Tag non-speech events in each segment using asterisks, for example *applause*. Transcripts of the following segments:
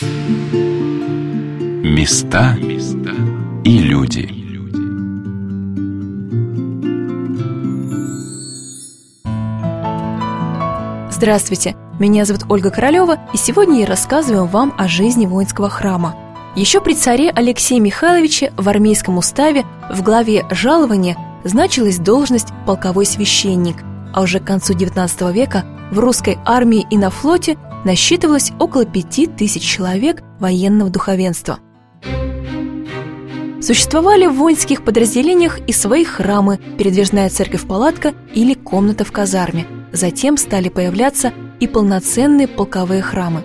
Места и люди Здравствуйте, меня зовут Ольга Королева, и сегодня я рассказываю вам о жизни воинского храма. Еще при царе Алексее Михайловиче в армейском уставе в главе жалования значилась должность полковой священник, а уже к концу XIX века в русской армии и на флоте насчитывалось около пяти тысяч человек военного духовенства. Существовали в воинских подразделениях и свои храмы, передвижная церковь-палатка или комната в казарме. Затем стали появляться и полноценные полковые храмы.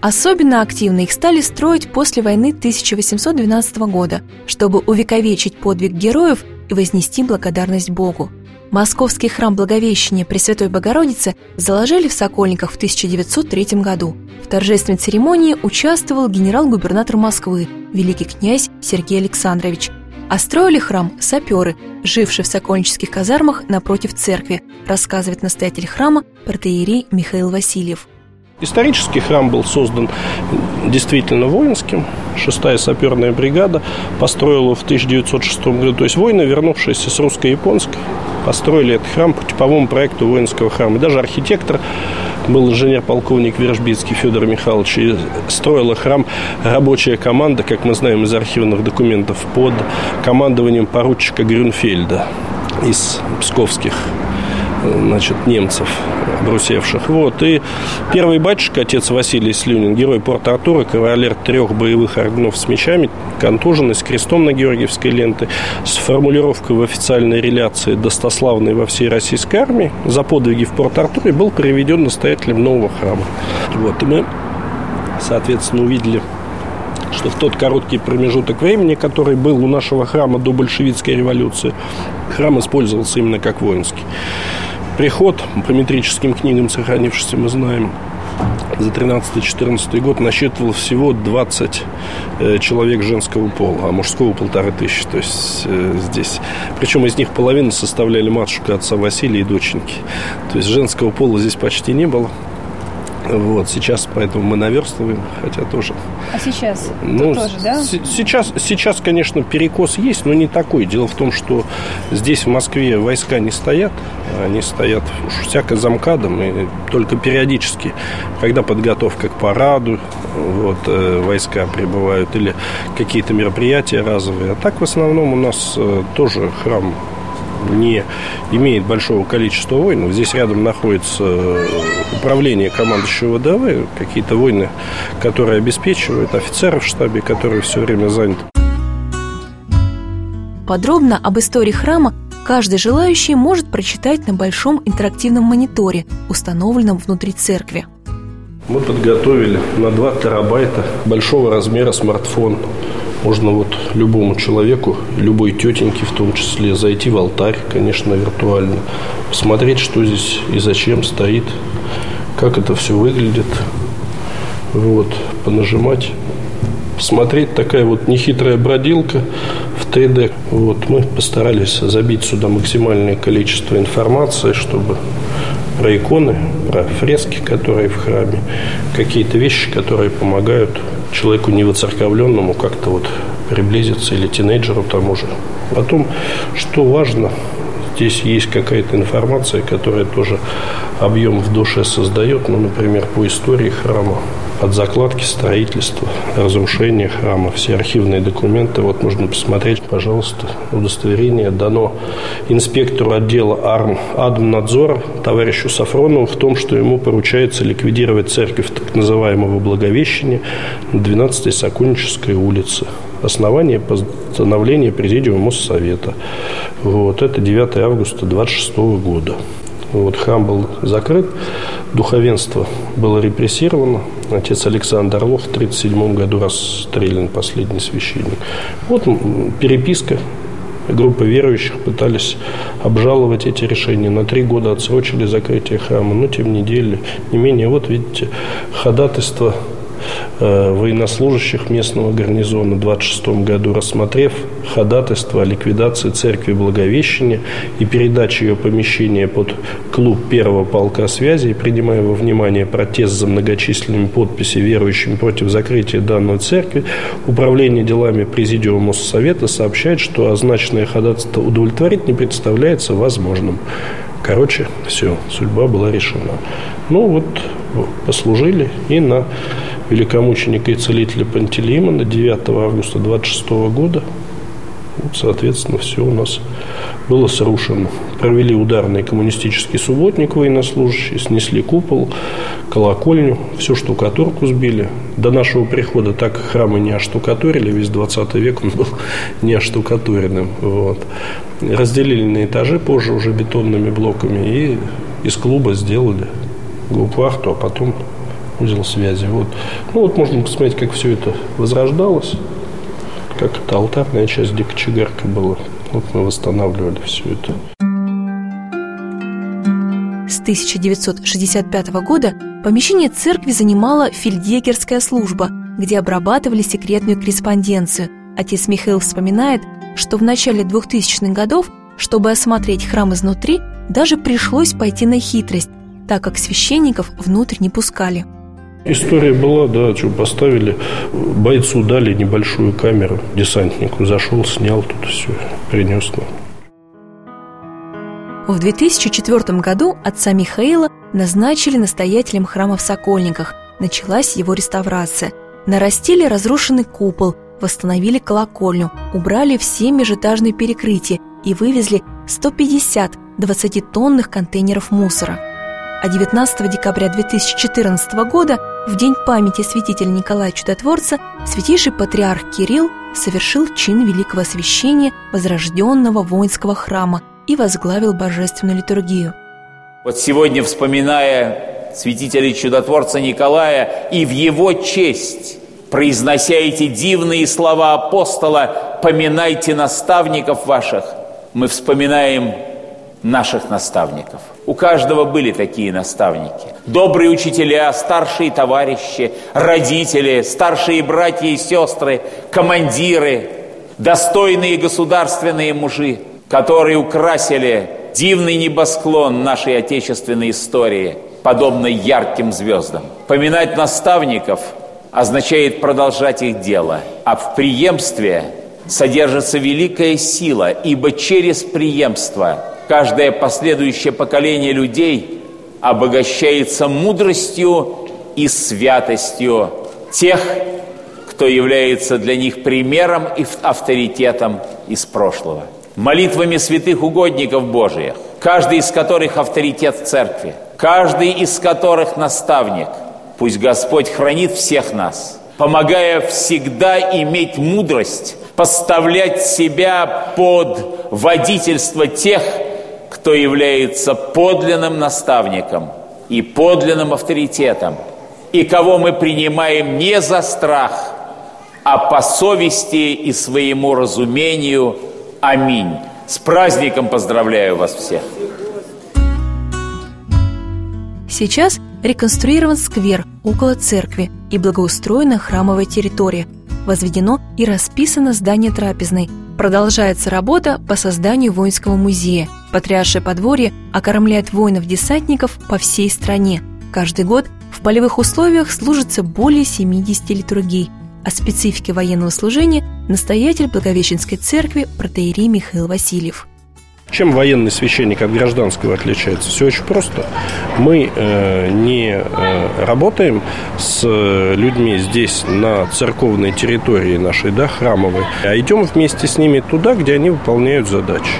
Особенно активно их стали строить после войны 1812 года, чтобы увековечить подвиг героев и вознести благодарность Богу. Московский храм Благовещения Пресвятой Богородицы заложили в Сокольниках в 1903 году. В торжественной церемонии участвовал генерал-губернатор Москвы, великий князь Сергей Александрович. А строили храм саперы, жившие в сокольнических казармах напротив церкви, рассказывает настоятель храма протеерей Михаил Васильев. Исторический храм был создан действительно воинским. Шестая саперная бригада построила в 1906 году. То есть воины, вернувшиеся с русско-японской, построили этот храм по типовому проекту воинского храма. Даже архитектор был инженер-полковник Вершбицкий Федор Михайлович. И строила храм рабочая команда, как мы знаем из архивных документов, под командованием поручика Грюнфельда из псковских значит, немцев брусевших. Вот. И первый батюшка, отец Василий Слюнин, герой Порт-Артура, кавалер трех боевых орденов с мечами, контуженный, с крестом на Георгиевской ленты, с формулировкой в официальной реляции достославной во всей российской армии за подвиги в Порт-Артуре был приведен настоятелем нового храма. Вот. И мы, соответственно, увидели что в тот короткий промежуток времени, который был у нашего храма до большевистской революции, храм использовался именно как воинский приход по метрическим книгам, сохранившимся, мы знаем, за 13-14 год насчитывал всего 20 э, человек женского пола, а мужского полторы тысячи. То есть э, здесь. Причем из них половину составляли матушка отца Василия и доченьки. То есть женского пола здесь почти не было. Вот, сейчас поэтому мы наверстываем, хотя тоже. А сейчас? Ну, тоже, да? Сейчас, сейчас, конечно, перекос есть, но не такой. Дело в том, что здесь, в Москве, войска не стоят. Они стоят уж всяко замкадом, и только периодически, когда подготовка к параду, вот, э, войска прибывают, или какие-то мероприятия разовые. А так, в основном, у нас э, тоже храм не имеет большого количества воинов. Здесь рядом находится управление командующего ВДВ, какие-то войны, которые обеспечивают, офицеров в штабе, которые все время заняты. Подробно об истории храма каждый желающий может прочитать на большом интерактивном мониторе, установленном внутри церкви. Мы подготовили на 2 терабайта большого размера смартфон можно вот любому человеку, любой тетеньке в том числе, зайти в алтарь, конечно, виртуально, посмотреть, что здесь и зачем стоит, как это все выглядит, вот, понажимать, посмотреть такая вот нехитрая бродилка в 3D. Вот, мы постарались забить сюда максимальное количество информации, чтобы про иконы, про фрески, которые в храме, какие-то вещи, которые помогают человеку невоцерковленному как-то вот приблизиться или тинейджеру тому же. Потом, что важно, здесь есть какая-то информация, которая тоже объем в душе создает, ну, например, по истории храма, от закладки строительства, разрушения храма, все архивные документы. Вот можно посмотреть, пожалуйста, удостоверение дано инспектору отдела АРМ Адмнадзора товарищу Сафронову в том, что ему поручается ликвидировать церковь так называемого Благовещения на 12-й Сокольнической улице. Основание постановления Президиума Моссовета. Вот, это 9 августа 26 года. Вот храм был закрыт, духовенство было репрессировано. Отец Александр Орлов в 1937 году расстрелян, последний священник. Вот переписка группы верующих пытались обжаловать эти решения. На три года отсрочили закрытие храма, но тем не делали. Не менее, вот видите, ходатайство военнослужащих местного гарнизона в 26 году, рассмотрев ходатайство о ликвидации церкви Благовещения и передаче ее помещения под клуб первого полка связи и принимая во внимание протест за многочисленными подписями верующими против закрытия данной церкви, Управление делами Президиума Совета сообщает, что означенное ходатайство удовлетворить не представляется возможным. Короче, все, судьба была решена. Ну вот, послужили и на великомученика и целителя Пантелеймона 9 августа 26 года вот, соответственно, все у нас было срушено. Провели ударный коммунистический субботник военнослужащие, снесли купол, колокольню, всю штукатурку сбили. До нашего прихода так храмы не оштукатурили, весь 20 век он был *laughs* не оштукатуренным. Вот. Разделили на этажи позже уже бетонными блоками и из клуба сделали губвахту, а потом узел связи. Вот. Ну вот можно посмотреть, как все это возрождалось как это алтарная часть, где кочегарка была. Вот мы восстанавливали все это. С 1965 года помещение церкви занимала фельдъегерская служба, где обрабатывали секретную корреспонденцию. Отец Михаил вспоминает, что в начале 2000-х годов, чтобы осмотреть храм изнутри, даже пришлось пойти на хитрость, так как священников внутрь не пускали – История была, да, что поставили, бойцу дали небольшую камеру, десантнику зашел, снял тут все, принес нам. В 2004 году отца Михаила назначили настоятелем храма в Сокольниках. Началась его реставрация. Нарастили разрушенный купол, восстановили колокольню, убрали все межэтажные перекрытия и вывезли 150 20-тонных контейнеров мусора – а 19 декабря 2014 года, в день памяти святителя Николая Чудотворца, святейший патриарх Кирилл совершил чин великого освящения возрожденного воинского храма и возглавил божественную литургию. Вот сегодня, вспоминая святителя Чудотворца Николая и в его честь, произнося эти дивные слова апостола «Поминайте наставников ваших», мы вспоминаем наших наставников. У каждого были такие наставники. Добрые учителя, старшие товарищи, родители, старшие братья и сестры, командиры, достойные государственные мужи, которые украсили дивный небосклон нашей отечественной истории, подобно ярким звездам. Поминать наставников означает продолжать их дело, а в преемстве содержится великая сила, ибо через преемство – каждое последующее поколение людей обогащается мудростью и святостью тех, кто является для них примером и авторитетом из прошлого. Молитвами святых угодников Божиих, каждый из которых авторитет в церкви, каждый из которых наставник. Пусть Господь хранит всех нас, помогая всегда иметь мудрость, поставлять себя под водительство тех, кто является подлинным наставником и подлинным авторитетом, и кого мы принимаем не за страх, а по совести и своему разумению. Аминь. С праздником поздравляю вас всех. Сейчас реконструирован сквер около церкви и благоустроена храмовая территория. Возведено и расписано здание трапезной – Продолжается работа по созданию воинского музея. Патриаршее подворье окормляет воинов-десантников по всей стране. Каждый год в полевых условиях служится более 70 литургий. О специфике военного служения настоятель Благовещенской церкви протеерей Михаил Васильев. Чем военный священник от гражданского отличается? Все очень просто. Мы э, не э, работаем с э, людьми здесь, на церковной территории нашей, да, храмовой, а идем вместе с ними туда, где они выполняют задачи.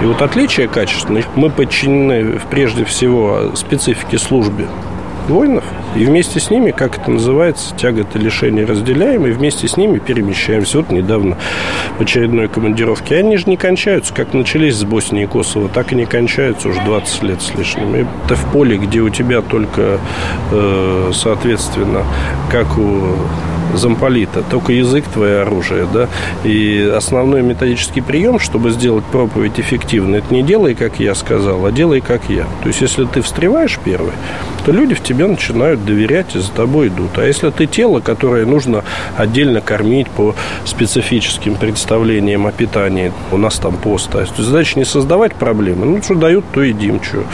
И вот отличие качественных мы подчинены прежде всего специфике службы воинов, и вместе с ними, как это называется, тяготы лишения разделяем, и вместе с ними перемещаемся. Вот недавно в очередной командировке. Они же не кончаются, как начались с Боснии и Косово, так и не кончаются уже 20 лет с лишним. Это в поле, где у тебя только, э, соответственно, как у замполита, только язык твое оружие, да, и основной методический прием, чтобы сделать проповедь эффективной, это не делай, как я сказал, а делай, как я. То есть, если ты встреваешь первый, то люди в тебя начинают начинают доверять и за тобой идут. А если ты тело, которое нужно отдельно кормить по специфическим представлениям о питании, у нас там пост, то есть задача не создавать проблемы, ну, что дают, то едим, что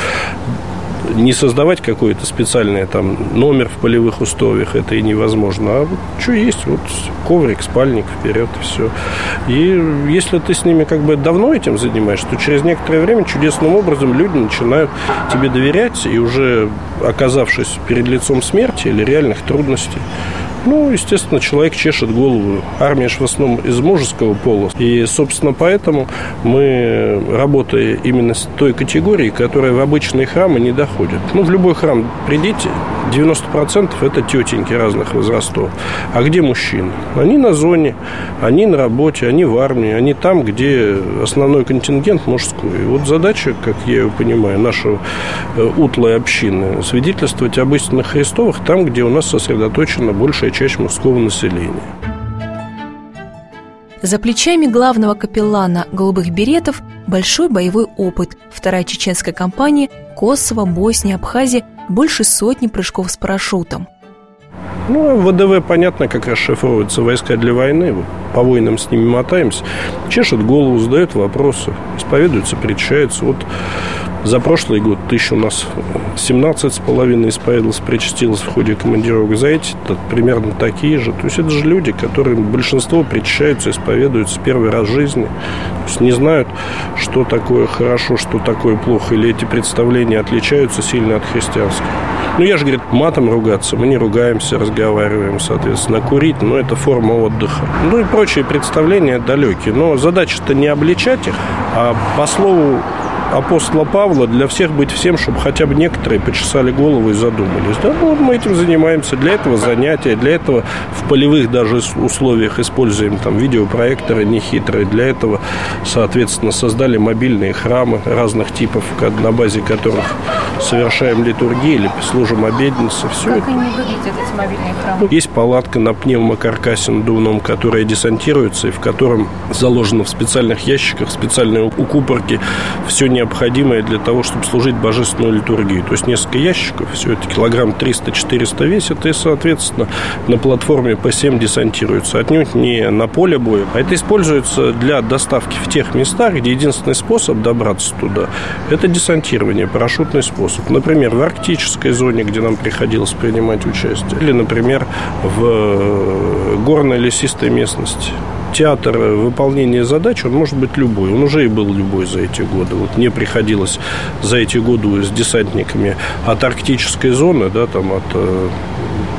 не создавать какой-то специальный там номер в полевых условиях, это и невозможно. А вот что есть, вот коврик, спальник, вперед и все. И если ты с ними как бы давно этим занимаешься, то через некоторое время чудесным образом люди начинают тебе доверять, и уже оказавшись перед лицом смерти или реальных трудностей, ну, естественно, человек чешет голову. Армия же в основном из мужеского пола. И, собственно, поэтому мы, работая именно с той категорией, которая в обычные храмы не доходит. Ну, в любой храм придите, 90% это тетеньки разных возрастов. А где мужчины? Они на зоне, они на работе, они в армии, они там, где основной контингент мужской. И вот задача, как я ее понимаю, нашего э, утлой общины, свидетельствовать об истинных Христовых там, где у нас сосредоточена большая часть мужского населения. За плечами главного капеллана «Голубых беретов» большой боевой опыт. Вторая чеченская кампания Косово, Босния, Абхазия больше сотни прыжков с парашютом. Ну, ВДВ понятно, как расшифровываются войска для войны. По войнам с ними мотаемся. Чешет голову, задают вопросы, исповедуются, причащаются. Вот за прошлый год тысяча у нас 17 с половиной исповедовалось, причастилось в ходе командировок. За эти -то примерно такие же. То есть это же люди, которые большинство причащаются, исповедуются первый раз в жизни. То есть не знают, что такое хорошо, что такое плохо. Или эти представления отличаются сильно от христианских. Ну, я же, говорит, матом ругаться. Мы не ругаемся, разговариваем, соответственно. Курить, ну, это форма отдыха. Ну, и прочие представления далекие. Но задача-то не обличать их, а по слову апостола Павла для всех быть всем, чтобы хотя бы некоторые почесали голову и задумались. Да, вот мы этим занимаемся. Для этого занятия, для этого в полевых даже условиях используем там видеопроекторы нехитрые. Для этого, соответственно, создали мобильные храмы разных типов, на базе которых совершаем литургии или служим обедницы. Все как это. они выглядят, эти мобильные храмы? Есть палатка на пневмокаркасе надувном, которая десантируется и в котором заложено в специальных ящиках, специальные укупорки все необходимое для того, чтобы служить божественную литургию. То есть несколько ящиков, все это килограмм 300-400 весит, и, соответственно, на платформе П7 десантируется. Отнюдь не на поле боя, а это используется для доставки в тех местах, где единственный способ добраться туда – это десантирование, парашютный способ. Например, в арктической зоне, где нам приходилось принимать участие, или, например, в горной лесистой местности театр выполнения задач, он может быть любой. Он уже и был любой за эти годы. Вот мне приходилось за эти годы с десантниками от арктической зоны, да, там от э,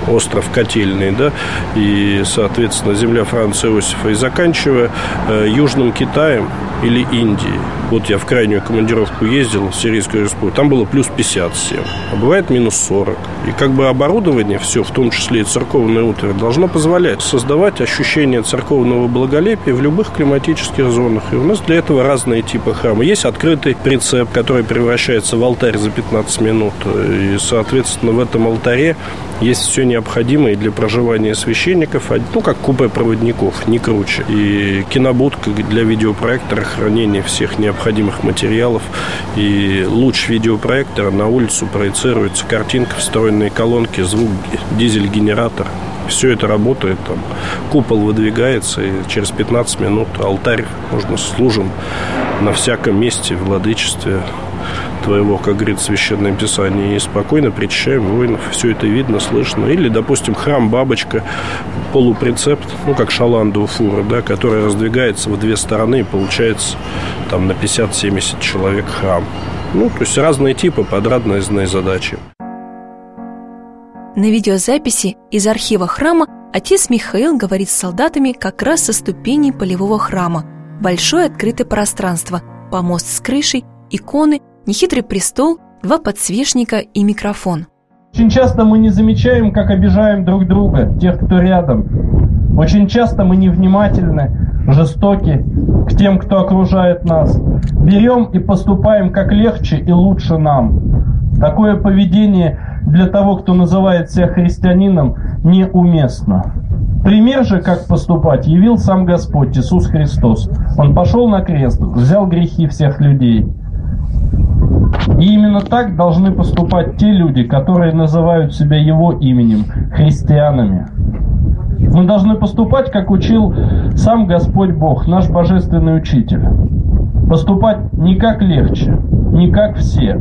остров Котельный, да, и, соответственно, земля Франца Иосифа, и заканчивая э, Южным Китаем или Индией. Вот я в крайнюю командировку ездил в Сирийскую республику, там было плюс 57, а бывает минус 40. И как бы оборудование все, в том числе и церковное утро, должно позволять создавать ощущение церковного благолепия в любых климатических зонах. И у нас для этого разные типы храма. Есть открытый прицеп, который превращается в алтарь за 15 минут. И, соответственно, в этом алтаре есть все необходимое для проживания священников, ну, как купе проводников, не круче. И кинобудка для видеопроектора, хранения всех необходимых материалов. И луч видеопроектора на улицу проецируется картинка, встроенные колонки, звук, дизель-генератор. Все это работает, там, купол выдвигается, и через 15 минут алтарь можно служим на всяком месте, в владычестве, твоего, как говорит Священное Писание, и спокойно причащаем воинов. Все это видно, слышно. Или, допустим, храм-бабочка, полуприцепт, ну, как шаланда у фуры, да, которая раздвигается в две стороны, и получается там на 50-70 человек храм. Ну, то есть разные типы под разные задачи. На видеозаписи из архива храма отец Михаил говорит с солдатами как раз со ступеней полевого храма. Большое открытое пространство, помост с крышей, иконы нехитрый престол, два подсвечника и микрофон. Очень часто мы не замечаем, как обижаем друг друга, тех, кто рядом. Очень часто мы невнимательны, жестоки к тем, кто окружает нас. Берем и поступаем как легче и лучше нам. Такое поведение для того, кто называет себя христианином, неуместно. Пример же, как поступать, явил сам Господь Иисус Христос. Он пошел на крест, взял грехи всех людей – И именно так должны поступать те люди, которые называют себя его именем, христианами. Мы должны поступать, как учил сам Господь Бог, наш божественный учитель. Поступать не как легче, не как все,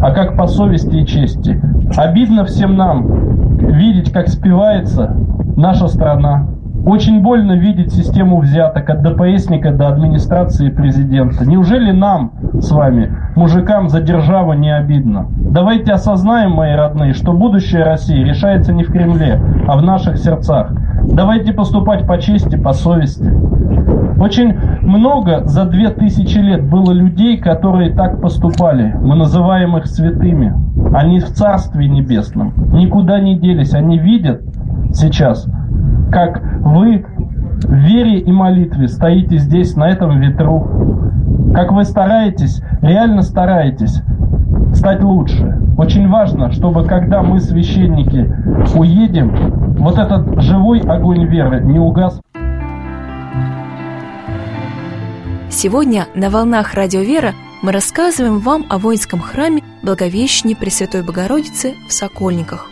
а как по совести и чести. Обидно всем нам видеть, как спивается наша страна, очень больно видеть систему взяток от ДПСника до администрации президента. Неужели нам с вами, мужикам, за державу не обидно? Давайте осознаем, мои родные, что будущее России решается не в Кремле, а в наших сердцах. Давайте поступать по чести, по совести. Очень много за две тысячи лет было людей, которые так поступали. Мы называем их святыми. Они в Царстве Небесном. Никуда не делись. Они видят сейчас, как вы в вере и молитве стоите здесь, на этом ветру, как вы стараетесь, реально стараетесь стать лучше. Очень важно, чтобы когда мы, священники, уедем, вот этот живой огонь веры не угас. Сегодня на волнах Радио Вера мы рассказываем вам о воинском храме Благовещения Пресвятой Богородицы в Сокольниках.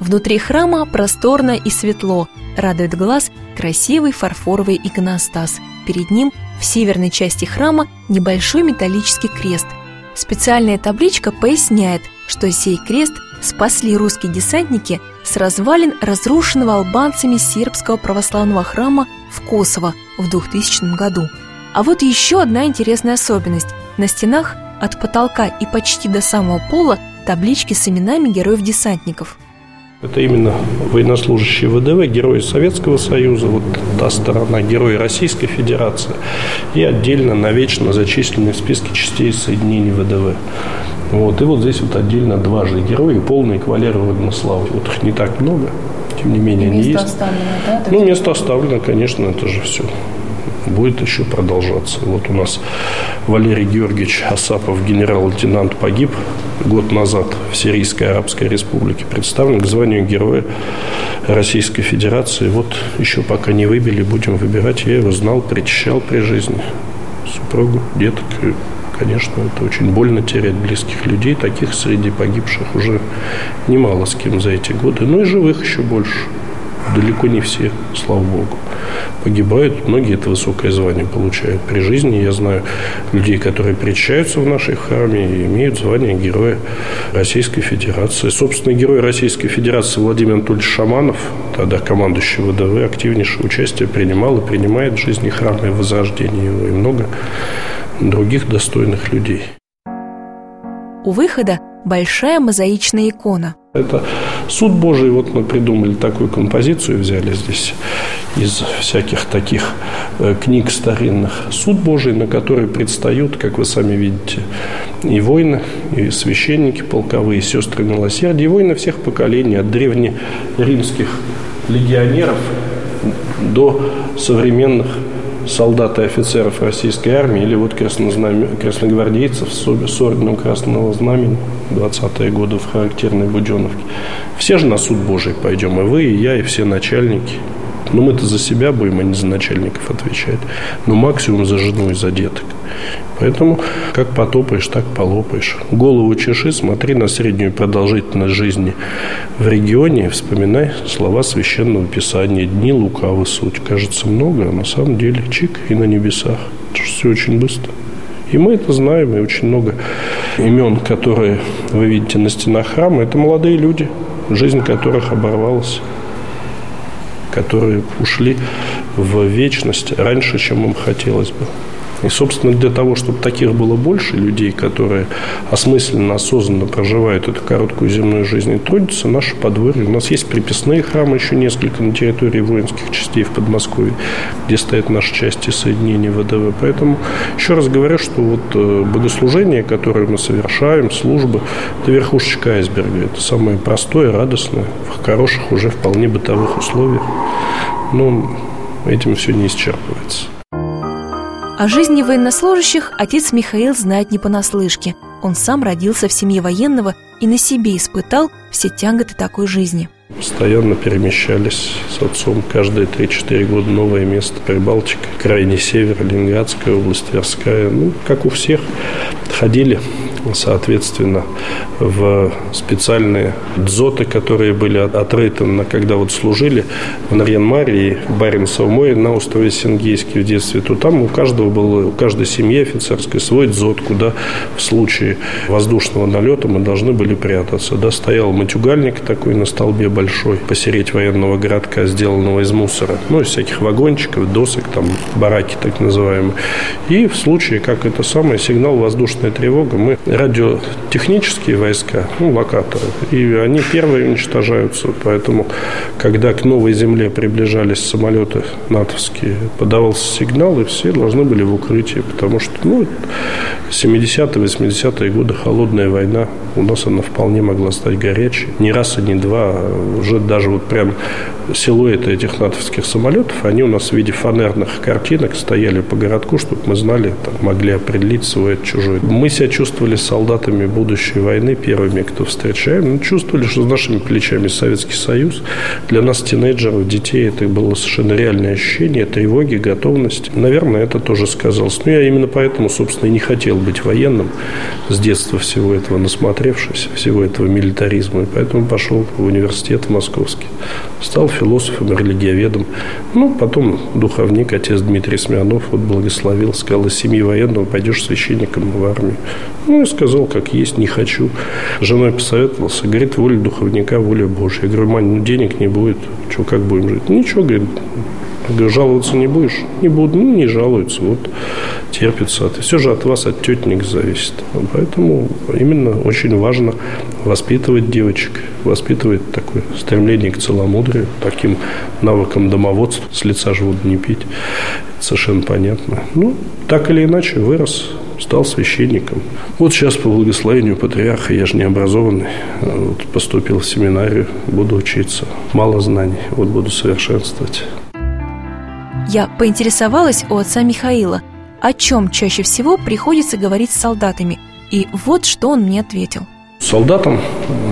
Внутри храма просторно и светло, радует глаз красивый фарфоровый иконостас. Перед ним в северной части храма небольшой металлический крест. Специальная табличка поясняет, что сей крест спасли русские десантники с развалин разрушенного албанцами сербского православного храма в Косово в 2000 году. А вот еще одна интересная особенность. На стенах от потолка и почти до самого пола таблички с именами героев-десантников – это именно военнослужащие ВДВ, герои Советского Союза, вот та сторона, герои Российской Федерации и отдельно навечно зачисленные в списке частей соединений ВДВ. Вот. И вот здесь вот отдельно два же героя и полные кавалеры славы. Вот их не так много, тем не менее, они есть. Оставлено, да? Ну, место оставлено, конечно, это же все будет еще продолжаться. Вот у нас Валерий Георгиевич Асапов, генерал-лейтенант, погиб год назад в Сирийской Арабской Республике, представлен к званию Героя Российской Федерации. Вот еще пока не выбили, будем выбирать. Я его знал, причащал при жизни. Супругу, деток. И, конечно, это очень больно терять близких людей. Таких среди погибших уже немало с кем за эти годы. Ну и живых еще больше. Далеко не все, слава богу погибают. Многие это высокое звание получают при жизни. Я знаю людей, которые причащаются в нашей храме и имеют звание Героя Российской Федерации. Собственно, Герой Российской Федерации Владимир Анатольевич Шаманов, тогда командующий ВДВ, активнейшее участие принимал и принимает в жизни храма и возрождении его, и много других достойных людей. У выхода большая мозаичная икона. Это суд Божий. Вот мы придумали такую композицию, взяли здесь из всяких таких э, книг старинных. Суд Божий, на который предстают, как вы сами видите, и воины, и священники полковые, и сестры милосердия, и воины всех поколений, от древнеримских легионеров до современных солдат и офицеров российской армии или вот красногвардейцев с орденом Красного Знамени 20-е годы в характерной Буденовке. Все же на суд Божий пойдем, и вы, и я, и все начальники. Но мы-то за себя будем, а не за начальников отвечать. Но максимум за жену и за деток. Поэтому как потопаешь, так полопаешь. Голову чеши, смотри на среднюю продолжительность жизни в регионе вспоминай слова Священного Писания. Дни лукавы суть. Кажется много, а на самом деле чик и на небесах. Это все очень быстро. И мы это знаем, и очень много имен, которые вы видите на стенах храма, это молодые люди, жизнь которых оборвалась которые ушли в вечность раньше, чем им хотелось бы. И, собственно, для того, чтобы таких было больше людей, которые осмысленно, осознанно проживают эту короткую земную жизнь и трудятся, наши подворье. У нас есть приписные храмы еще несколько на территории воинских частей в Подмосковье, где стоят наши части соединения ВДВ. Поэтому еще раз говорю, что вот э, богослужение, которое мы совершаем, службы, это верхушечка айсберга. Это самое простое, радостное, в хороших уже вполне бытовых условиях. Но этим все не исчерпывается. О жизни военнослужащих отец Михаил знает не понаслышке. Он сам родился в семье военного и на себе испытал все тяготы такой жизни. Постоянно перемещались с отцом каждые 3-4 года новое место. Прибалтика, крайний север, Ленинградская область, Тверская. Ну, как у всех, ходили соответственно, в специальные дзоты, которые были отрыты, когда вот служили в Нарьян-Маре и Баренцевом море на острове Сингейский в детстве, то там у каждого был, у каждой семьи офицерской свой дзот, куда в случае воздушного налета мы должны были прятаться. Да, стоял матюгальник такой на столбе большой, посереть военного городка, сделанного из мусора, ну, из всяких вагончиков, досок, там, бараки так называемые. И в случае, как это самое, сигнал воздушная тревога, мы радиотехнические войска, ну, локаторы, и они первые уничтожаются. Поэтому, когда к новой земле приближались самолеты натовские, подавался сигнал, и все должны были в укрытии, потому что, ну, 70-е, 80-е годы холодная война, у нас она вполне могла стать горячей. Не раз и не два, а уже даже вот прям силуэты этих натовских самолетов, они у нас в виде фанерных картинок стояли по городку, чтобы мы знали, там, могли определить свой от чужой. Мы себя чувствовали солдатами будущей войны, первыми, кто встречаем. Ну, чувствовали, что с нашими плечами Советский Союз. Для нас, тинейджеров, детей, это было совершенно реальное ощущение тревоги, готовности. Наверное, это тоже сказалось. Но я именно поэтому, собственно, и не хотел быть военным с детства всего этого насмотревшись, всего этого милитаризма. И поэтому пошел в университет московский. Стал философом, религиоведом. Ну, потом духовник, отец Дмитрий Смирнов, вот благословил, сказал, из семьи военного пойдешь священником в армию. Ну, сказал, как есть, не хочу. С женой посоветовался, говорит, воля духовника, воля Божья. Я говорю, мань, ну, денег не будет, что, как будем жить? Ничего, говорит, говорю, жаловаться не будешь? Не буду. Ну, не жалуются. Вот терпится. Это все же от вас, от тетенек зависит. Поэтому именно очень важно воспитывать девочек, воспитывать такое стремление к целомудрию, таким навыкам домоводства, с лица же воду не пить. Совершенно понятно. Ну, так или иначе, вырос, стал священником. Вот сейчас по благословению патриарха, я же не образованный, вот поступил в семинарию, буду учиться. Мало знаний, вот буду совершенствовать. Я поинтересовалась у отца Михаила, о чем чаще всего приходится говорить с солдатами, и вот что он мне ответил. Солдатам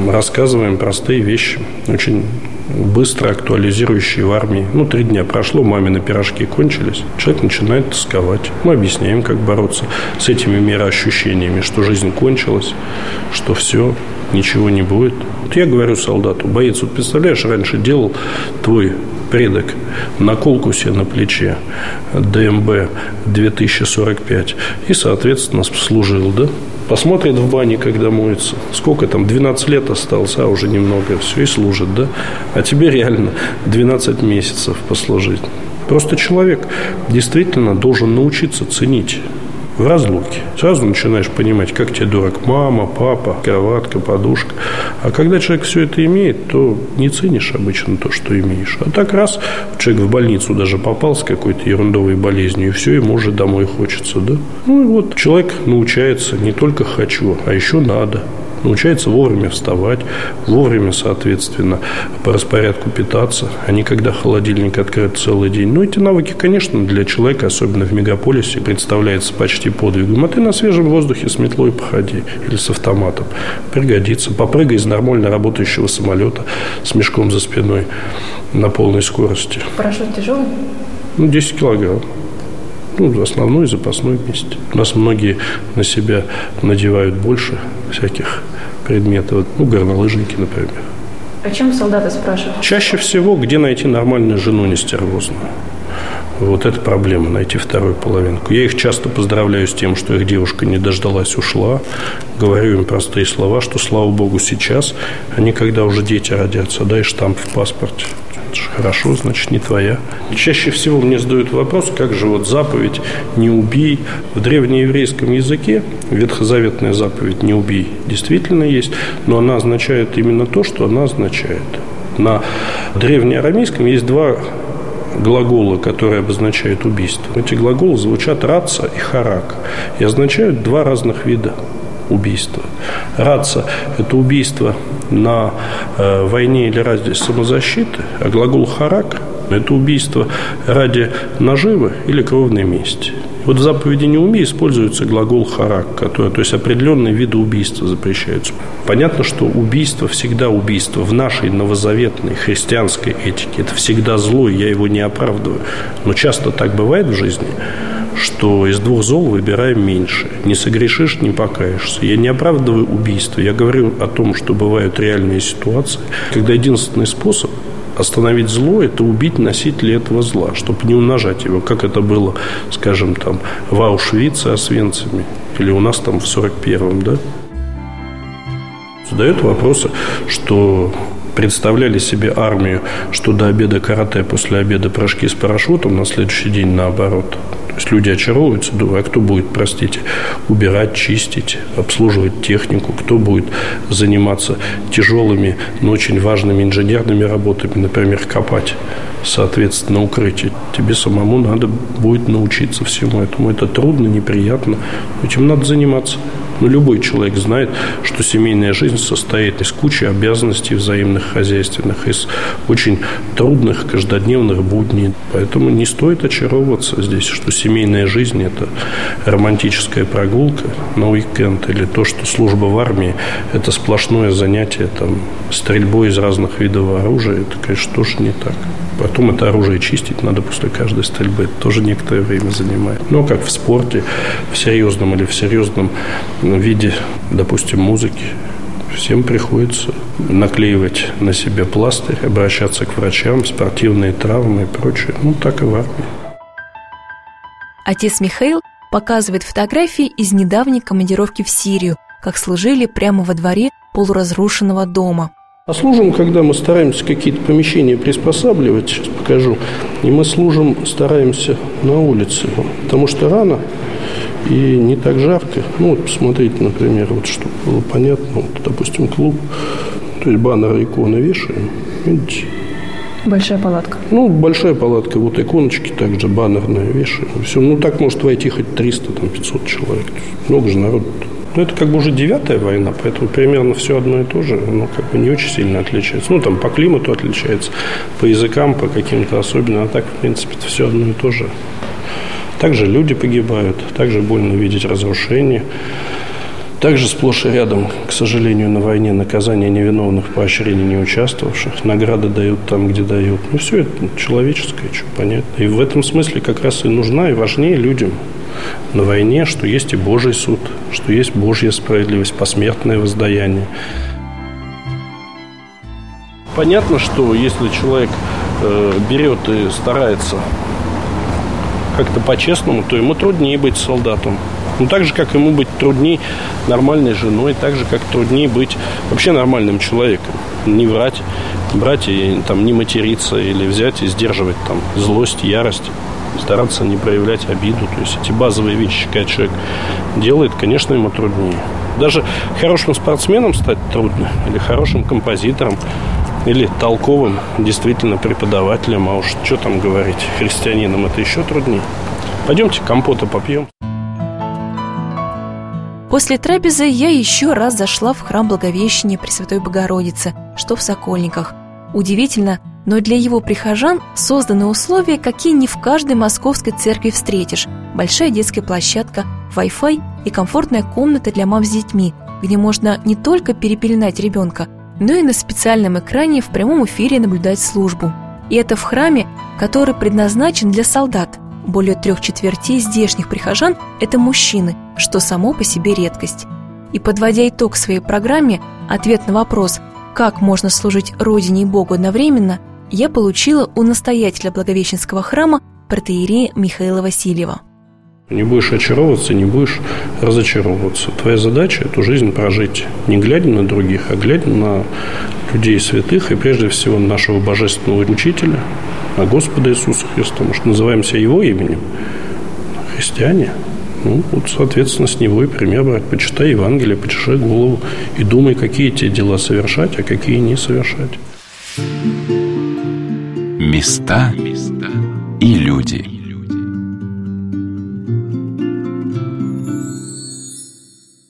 рассказываем простые вещи, очень быстро актуализирующие в армии. Ну, три дня прошло, мамины пирожки кончились. Человек начинает тосковать. Мы объясняем, как бороться с этими мироощущениями, что жизнь кончилась, что все, ничего не будет. Вот я говорю солдату, боец, вот представляешь, раньше делал твой предок наколку себе на плече ДМБ 2045 и, соответственно, служил, да? Посмотрит в бане, когда моется. Сколько там, 12 лет осталось, а уже немного, все, и служит, да? А тебе реально 12 месяцев послужить. Просто человек действительно должен научиться ценить в разлуке. Сразу начинаешь понимать, как тебе дурак мама, папа, кроватка, подушка. А когда человек все это имеет, то не ценишь обычно то, что имеешь. А так раз человек в больницу даже попал с какой-то ерундовой болезнью, и все, ему уже домой хочется, да? Ну и вот человек научается не только хочу, а еще надо научается вовремя вставать, вовремя, соответственно, по распорядку питаться, а не когда холодильник открыт целый день. Ну, эти навыки, конечно, для человека, особенно в мегаполисе, представляются почти подвигом. А ты на свежем воздухе с метлой походи или с автоматом. Пригодится. Попрыгай из нормально работающего самолета с мешком за спиной на полной скорости. Парашют тяжелый? Ну, 10 килограмм. Ну, основной и запасной вместе. У нас многие на себя надевают больше всяких предметов. Ну, горнолыжники, например. О чем солдаты спрашивают? Чаще всего, где найти нормальную жену нестервозную. Вот это проблема, найти вторую половинку. Я их часто поздравляю с тем, что их девушка не дождалась, ушла. Говорю им простые слова, что, слава богу, сейчас, они когда уже дети родятся, да, и штамп в паспорте хорошо, значит, не твоя. Чаще всего мне задают вопрос, как же вот заповедь «не убей» в древнееврейском языке, ветхозаветная заповедь «не убей» действительно есть, но она означает именно то, что она означает. На древнеарамейском есть два глагола, которые обозначают убийство. Эти глаголы звучат «раца» и «харак» и означают два разных вида убийства. Раца – это убийство на э, войне или ради самозащиты, а глагол «харак» – это убийство ради наживы или кровной мести. Вот в заповеди «не умей» используется глагол «харак», который, то есть определенные виды убийства запрещаются. Понятно, что убийство всегда убийство. В нашей новозаветной христианской этике это всегда зло, и я его не оправдываю. Но часто так бывает в жизни – что из двух зол выбираем меньше. Не согрешишь, не покаешься. Я не оправдываю убийство. Я говорю о том, что бывают реальные ситуации, когда единственный способ остановить зло – это убить носителя этого зла, чтобы не умножать его, как это было, скажем, там, в Аушвице, Освенциме, или у нас там в 41-м, да? Задают вопросы, что представляли себе армию, что до обеда карате, после обеда прыжки с парашютом, на следующий день наоборот. То есть люди очаровываются, думают, а кто будет, простите, убирать, чистить, обслуживать технику, кто будет заниматься тяжелыми, но очень важными инженерными работами, например, копать соответственно, укрытие. Тебе самому надо будет научиться всему этому. Это трудно, неприятно. Этим надо заниматься. Но любой человек знает, что семейная жизнь состоит из кучи обязанностей взаимных хозяйственных, из очень трудных каждодневных будней. Поэтому не стоит очаровываться здесь, что семейная жизнь – это романтическая прогулка на уикенд или то, что служба в армии – это сплошное занятие там, стрельбой из разных видов оружия. Это, конечно, тоже не так. Потом это оружие чистить надо после каждой стрельбы. Это тоже некоторое время занимает. Но как в спорте, в серьезном или в серьезном виде, допустим, музыки, всем приходится наклеивать на себе пластырь, обращаться к врачам, спортивные травмы и прочее. Ну, так и в армии. Отец Михаил показывает фотографии из недавней командировки в Сирию, как служили прямо во дворе полуразрушенного дома. А служим, когда мы стараемся какие-то помещения приспосабливать, сейчас покажу, и мы служим, стараемся на улице, потому что рано и не так жарко. Ну, вот посмотрите, например, вот чтобы было понятно, вот, допустим, клуб, то есть баннеры, иконы вешаем, видите? Большая палатка. Ну, большая палатка, вот иконочки также баннерные вешаем. Все, ну, так может войти хоть 300, там, 500 человек. Много же народу -то. Ну, это как бы уже девятая война, поэтому примерно все одно и то же, но как бы не очень сильно отличается. Ну, там по климату отличается, по языкам, по каким-то особенным, а так, в принципе, все одно и то же. Также люди погибают, также больно видеть разрушения. Также сплошь и рядом, к сожалению, на войне наказание невиновных поощрений не участвовавших. Награды дают там, где дают. Ну, все это человеческое, что понятно. И в этом смысле как раз и нужна и важнее людям на войне, что есть и Божий суд, что есть Божья справедливость, посмертное воздаяние. Понятно, что если человек э, берет и старается как-то по-честному, то ему труднее быть солдатом. Ну, так же, как ему быть труднее нормальной женой, так же, как труднее быть вообще нормальным человеком. Не врать, брать и там, не материться или взять и сдерживать там злость, ярость стараться не проявлять обиду. То есть эти базовые вещи, когда человек делает, конечно, ему труднее. Даже хорошим спортсменом стать трудно, или хорошим композитором, или толковым действительно преподавателем, а уж что там говорить, христианином это еще труднее. Пойдемте компота попьем. После трапезы я еще раз зашла в храм Благовещения Пресвятой Богородицы, что в Сокольниках. Удивительно, но для его прихожан созданы условия, какие не в каждой московской церкви встретишь. Большая детская площадка, Wi-Fi и комфортная комната для мам с детьми, где можно не только перепеленать ребенка, но и на специальном экране в прямом эфире наблюдать службу. И это в храме, который предназначен для солдат. Более трех четвертей здешних прихожан – это мужчины, что само по себе редкость. И подводя итог своей программе, ответ на вопрос, как можно служить Родине и Богу одновременно – я получила у настоятеля Благовещенского храма протеерея Михаила Васильева. Не будешь очаровываться, не будешь разочаровываться. Твоя задача – эту жизнь прожить, не глядя на других, а глядя на людей святых и прежде всего нашего божественного учителя, на Господа Иисуса Христа. Потому что называемся Его именем. Христиане. Ну, вот, соответственно, с него и пример брать. Почитай Евангелие, почешай голову и думай, какие те дела совершать, а какие не совершать. Места и люди.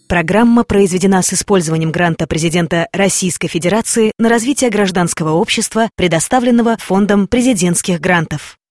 Программа произведена с использованием гранта президента Российской Федерации на развитие гражданского общества, предоставленного Фондом президентских грантов.